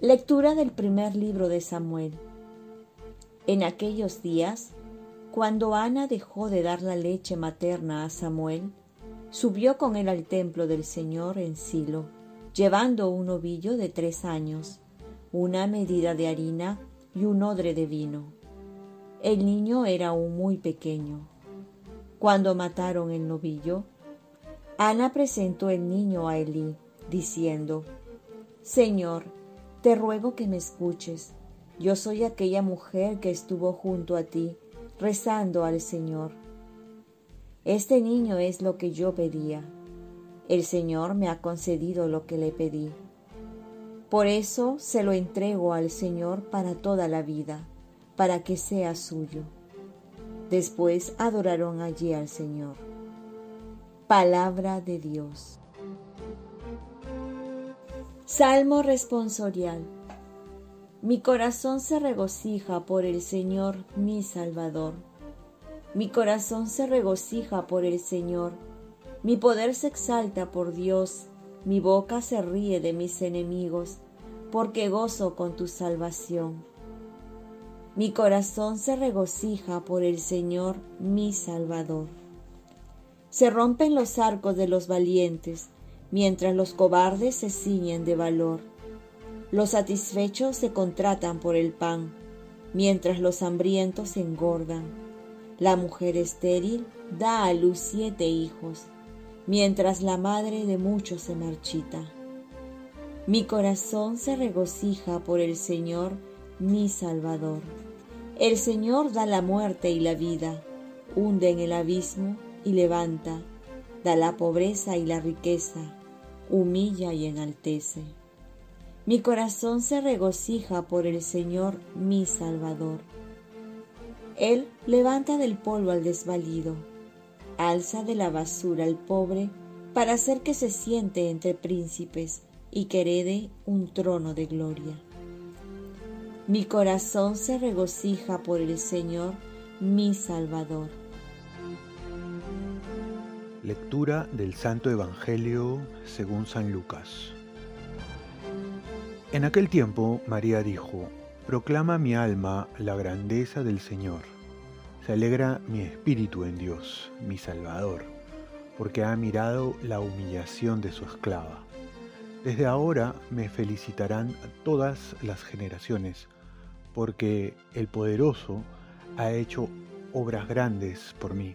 Lectura del primer libro de Samuel. En aquellos días, cuando Ana dejó de dar la leche materna a Samuel, subió con él al templo del Señor en Silo, llevando un ovillo de tres años, una medida de harina y un odre de vino. El niño era aún muy pequeño. Cuando mataron el novillo, Ana presentó el niño a Elí, diciendo, Señor, te ruego que me escuches. Yo soy aquella mujer que estuvo junto a ti, rezando al Señor. Este niño es lo que yo pedía. El Señor me ha concedido lo que le pedí. Por eso se lo entrego al Señor para toda la vida, para que sea suyo. Después adoraron allí al Señor. Palabra de Dios. Salmo responsorial. Mi corazón se regocija por el Señor mi Salvador. Mi corazón se regocija por el Señor. Mi poder se exalta por Dios. Mi boca se ríe de mis enemigos, porque gozo con tu salvación. Mi corazón se regocija por el Señor mi Salvador. Se rompen los arcos de los valientes mientras los cobardes se ciñen de valor. Los satisfechos se contratan por el pan, mientras los hambrientos se engordan. La mujer estéril da a luz siete hijos, mientras la madre de muchos se marchita. Mi corazón se regocija por el Señor, mi Salvador. El Señor da la muerte y la vida, hunde en el abismo y levanta, da la pobreza y la riqueza humilla y enaltece. Mi corazón se regocija por el Señor mi Salvador. Él levanta del polvo al desvalido, alza de la basura al pobre para hacer que se siente entre príncipes y que herede un trono de gloria. Mi corazón se regocija por el Señor mi Salvador Lectura del Santo Evangelio según San Lucas. En aquel tiempo María dijo, Proclama mi alma la grandeza del Señor. Se alegra mi espíritu en Dios, mi Salvador, porque ha mirado la humillación de su esclava. Desde ahora me felicitarán todas las generaciones, porque el poderoso ha hecho obras grandes por mí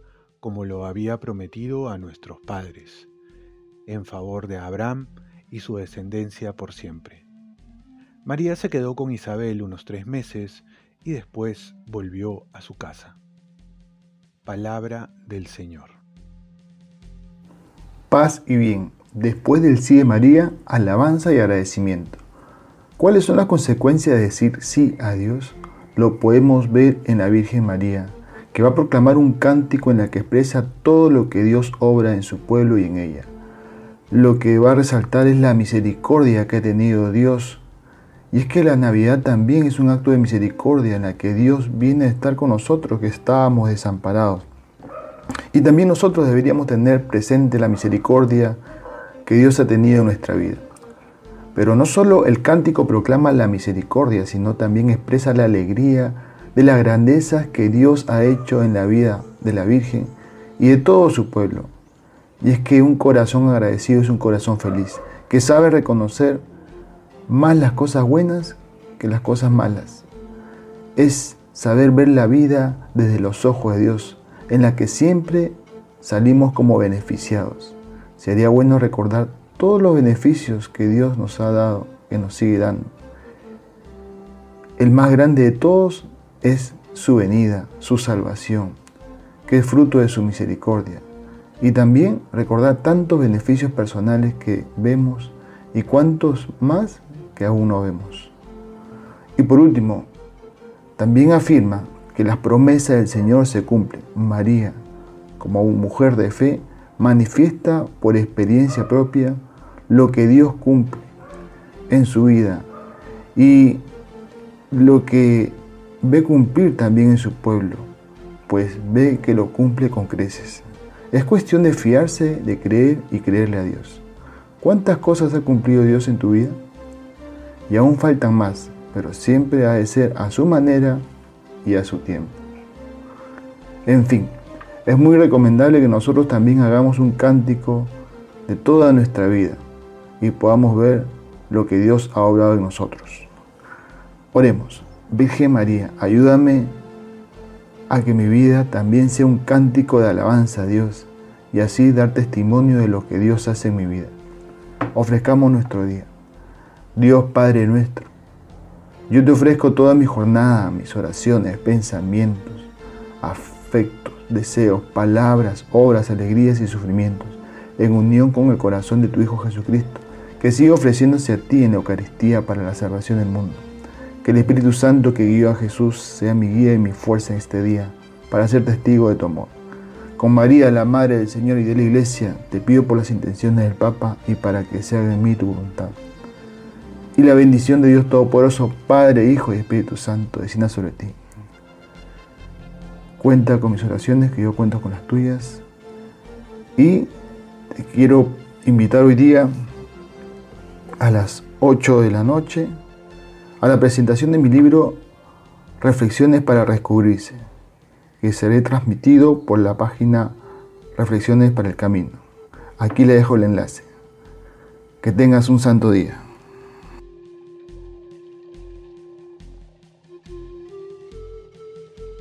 como lo había prometido a nuestros padres, en favor de Abraham y su descendencia por siempre. María se quedó con Isabel unos tres meses y después volvió a su casa. Palabra del Señor. Paz y bien. Después del sí de María, alabanza y agradecimiento. ¿Cuáles son las consecuencias de decir sí a Dios? Lo podemos ver en la Virgen María, que va a proclamar un cántico en el que expresa todo lo que Dios obra en su pueblo y en ella. Lo que va a resaltar es la misericordia que ha tenido Dios. Y es que la Navidad también es un acto de misericordia en la que Dios viene a estar con nosotros que estábamos desamparados. Y también nosotros deberíamos tener presente la misericordia que Dios ha tenido en nuestra vida. Pero no solo el cántico proclama la misericordia, sino también expresa la alegría, de las grandezas que Dios ha hecho en la vida de la Virgen y de todo su pueblo. Y es que un corazón agradecido es un corazón feliz, que sabe reconocer más las cosas buenas que las cosas malas. Es saber ver la vida desde los ojos de Dios, en la que siempre salimos como beneficiados. Sería bueno recordar todos los beneficios que Dios nos ha dado, que nos sigue dando. El más grande de todos es su venida, su salvación, que es fruto de su misericordia. Y también recordar tantos beneficios personales que vemos y cuantos más que aún no vemos. Y por último, también afirma que las promesas del Señor se cumplen. María, como mujer de fe, manifiesta por experiencia propia lo que Dios cumple en su vida y lo que ve cumplir también en su pueblo, pues ve que lo cumple con creces. Es cuestión de fiarse, de creer y creerle a Dios. ¿Cuántas cosas ha cumplido Dios en tu vida? Y aún faltan más, pero siempre ha de ser a su manera y a su tiempo. En fin, es muy recomendable que nosotros también hagamos un cántico de toda nuestra vida y podamos ver lo que Dios ha obrado en nosotros. Oremos, Virgen María, ayúdame a que mi vida también sea un cántico de alabanza a Dios y así dar testimonio de lo que Dios hace en mi vida. Ofrezcamos nuestro día. Dios Padre nuestro, yo te ofrezco toda mi jornada, mis oraciones, pensamientos, afectos, deseos, palabras, obras, alegrías y sufrimientos, en unión con el corazón de tu Hijo Jesucristo, que sigue ofreciéndose a ti en la Eucaristía para la salvación del mundo. Que el Espíritu Santo que guió a Jesús sea mi guía y mi fuerza en este día, para ser testigo de tu amor. Con María, la Madre del Señor y de la Iglesia, te pido por las intenciones del Papa y para que se haga en mí tu voluntad. Y la bendición de Dios Todopoderoso, Padre, Hijo y Espíritu Santo, descienda sobre ti. Cuenta con mis oraciones, que yo cuento con las tuyas. Y te quiero invitar hoy día a las 8 de la noche a la presentación de mi libro Reflexiones para Descubrirse, que será transmitido por la página Reflexiones para el Camino. Aquí le dejo el enlace. Que tengas un santo día.